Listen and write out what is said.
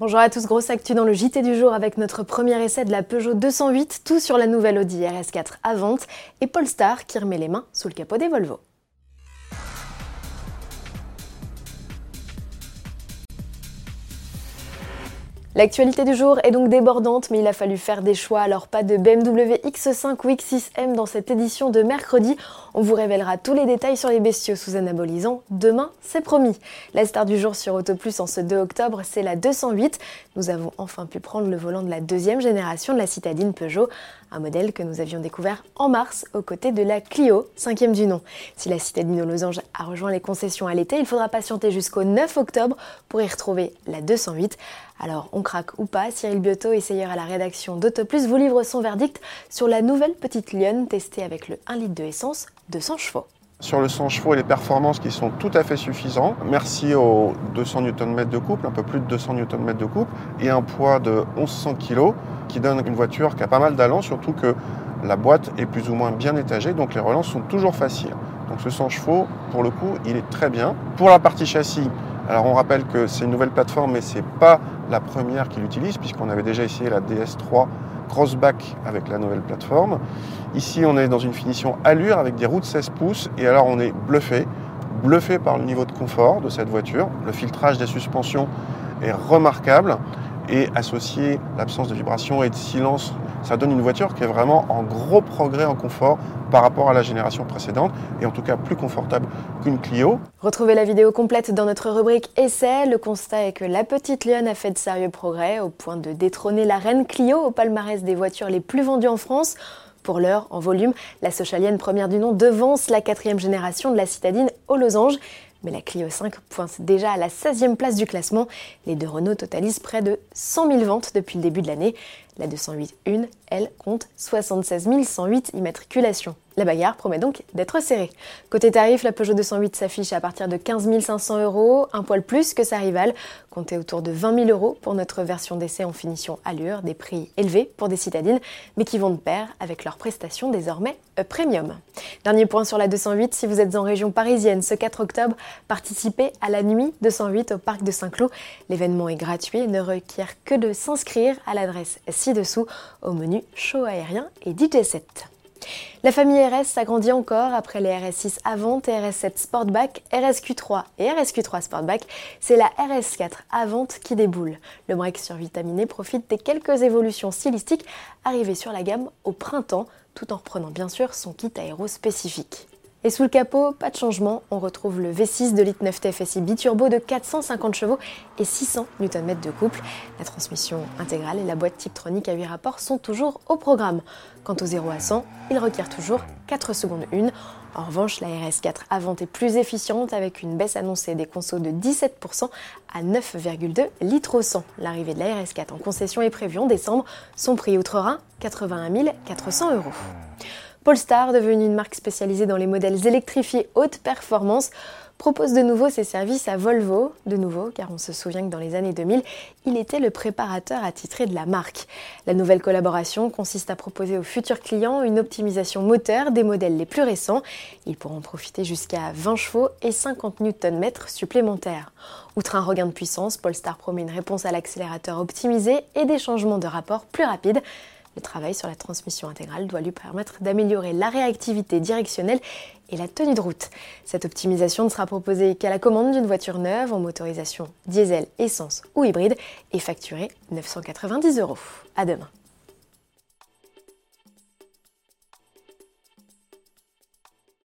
Bonjour à tous, grosse actu dans le JT du jour avec notre premier essai de la Peugeot 208, tout sur la nouvelle Audi RS4 à vente et Polestar qui remet les mains sous le capot des Volvo. L'actualité du jour est donc débordante, mais il a fallu faire des choix. Alors pas de BMW X5 ou X6M dans cette édition de mercredi. On vous révélera tous les détails sur les bestiaux sous anabolisant. Demain, c'est promis. La star du jour sur Auto Plus en ce 2 octobre, c'est la 208. Nous avons enfin pu prendre le volant de la deuxième génération de la citadine Peugeot, un modèle que nous avions découvert en mars aux côtés de la Clio, cinquième du nom. Si la citadine aux losanges a rejoint les concessions à l'été, il faudra patienter jusqu'au 9 octobre pour y retrouver la 208. Alors, on craque ou pas, Cyril Biotto, essayeur à la rédaction d'Autoplus, vous livre son verdict sur la nouvelle petite lionne testée avec le 1 litre de essence de 100 chevaux. Sur le 100 chevaux et les performances qui sont tout à fait suffisants, merci aux 200 Nm de couple, un peu plus de 200 Nm de couple, et un poids de 1100 kg qui donne une voiture qui a pas mal d'allant, surtout que la boîte est plus ou moins bien étagée, donc les relances sont toujours faciles. Donc ce 100 chevaux, pour le coup, il est très bien. Pour la partie châssis, alors on rappelle que c'est une nouvelle plateforme, mais ce n'est pas la première qu'il utilise, puisqu'on avait déjà essayé la DS3 Crossback avec la nouvelle plateforme. Ici, on est dans une finition allure avec des roues de 16 pouces, et alors on est bluffé, bluffé par le niveau de confort de cette voiture. Le filtrage des suspensions est remarquable, et associé l'absence de vibration et de silence ça donne une voiture qui est vraiment en gros progrès en confort par rapport à la génération précédente et en tout cas plus confortable qu'une Clio. Retrouvez la vidéo complète dans notre rubrique Essai. Le constat est que la petite Lyon a fait de sérieux progrès au point de détrôner la reine Clio au palmarès des voitures les plus vendues en France. Pour l'heure, en volume, la Sochalienne première du nom devance la quatrième génération de la citadine aux losanges. Mais la Clio 5 pointe déjà à la 16e place du classement. Les deux Renault totalisent près de 100 000 ventes depuis le début de l'année. La 208 1, elle, compte 76 108 immatriculations. La bagarre promet donc d'être serrée. Côté tarif, la Peugeot 208 s'affiche à partir de 15 500 euros, un poil plus que sa rivale, comptez autour de 20 000 euros pour notre version d'essai en finition allure, des prix élevés pour des citadines, mais qui vont de pair avec leurs prestations désormais premium. Dernier point sur la 208, si vous êtes en région parisienne ce 4 octobre, participez à la nuit 208 au parc de Saint-Cloud. L'événement est gratuit et ne requiert que de s'inscrire à l'adresse ci-dessous au menu show aérien et DJ 7. La famille RS s'agrandit encore après les RS6 Avant et RS7 Sportback, RSQ3 et RSQ3 Sportback. C'est la RS4 Avant qui déboule. Le break survitaminé profite des quelques évolutions stylistiques arrivées sur la gamme au printemps, tout en reprenant bien sûr son kit aéro spécifique. Et sous le capot, pas de changement, on retrouve le V6 de litre 9 TFSI biturbo de 450 chevaux et 600 Nm de couple. La transmission intégrale et la boîte Tiptronic à 8 rapports sont toujours au programme. Quant au 0 à 100, il requiert toujours 4 secondes 1. En revanche, la RS4 Avant est plus efficiente avec une baisse annoncée des consos de 17% à 9,2 litres au 100. L'arrivée de la RS4 en concession est prévue en décembre. Son prix outre-Rhin, 81 400 euros. Polestar, devenu une marque spécialisée dans les modèles électrifiés haute performance, propose de nouveau ses services à Volvo, de nouveau car on se souvient que dans les années 2000, il était le préparateur attitré de la marque. La nouvelle collaboration consiste à proposer aux futurs clients une optimisation moteur des modèles les plus récents. Ils pourront profiter jusqu'à 20 chevaux et 50 Nm supplémentaires. Outre un regain de puissance, Polestar promet une réponse à l'accélérateur optimisé et des changements de rapport plus rapides. Le travail sur la transmission intégrale doit lui permettre d'améliorer la réactivité directionnelle et la tenue de route. Cette optimisation ne sera proposée qu'à la commande d'une voiture neuve en motorisation diesel, essence ou hybride et facturée 990 euros. À demain.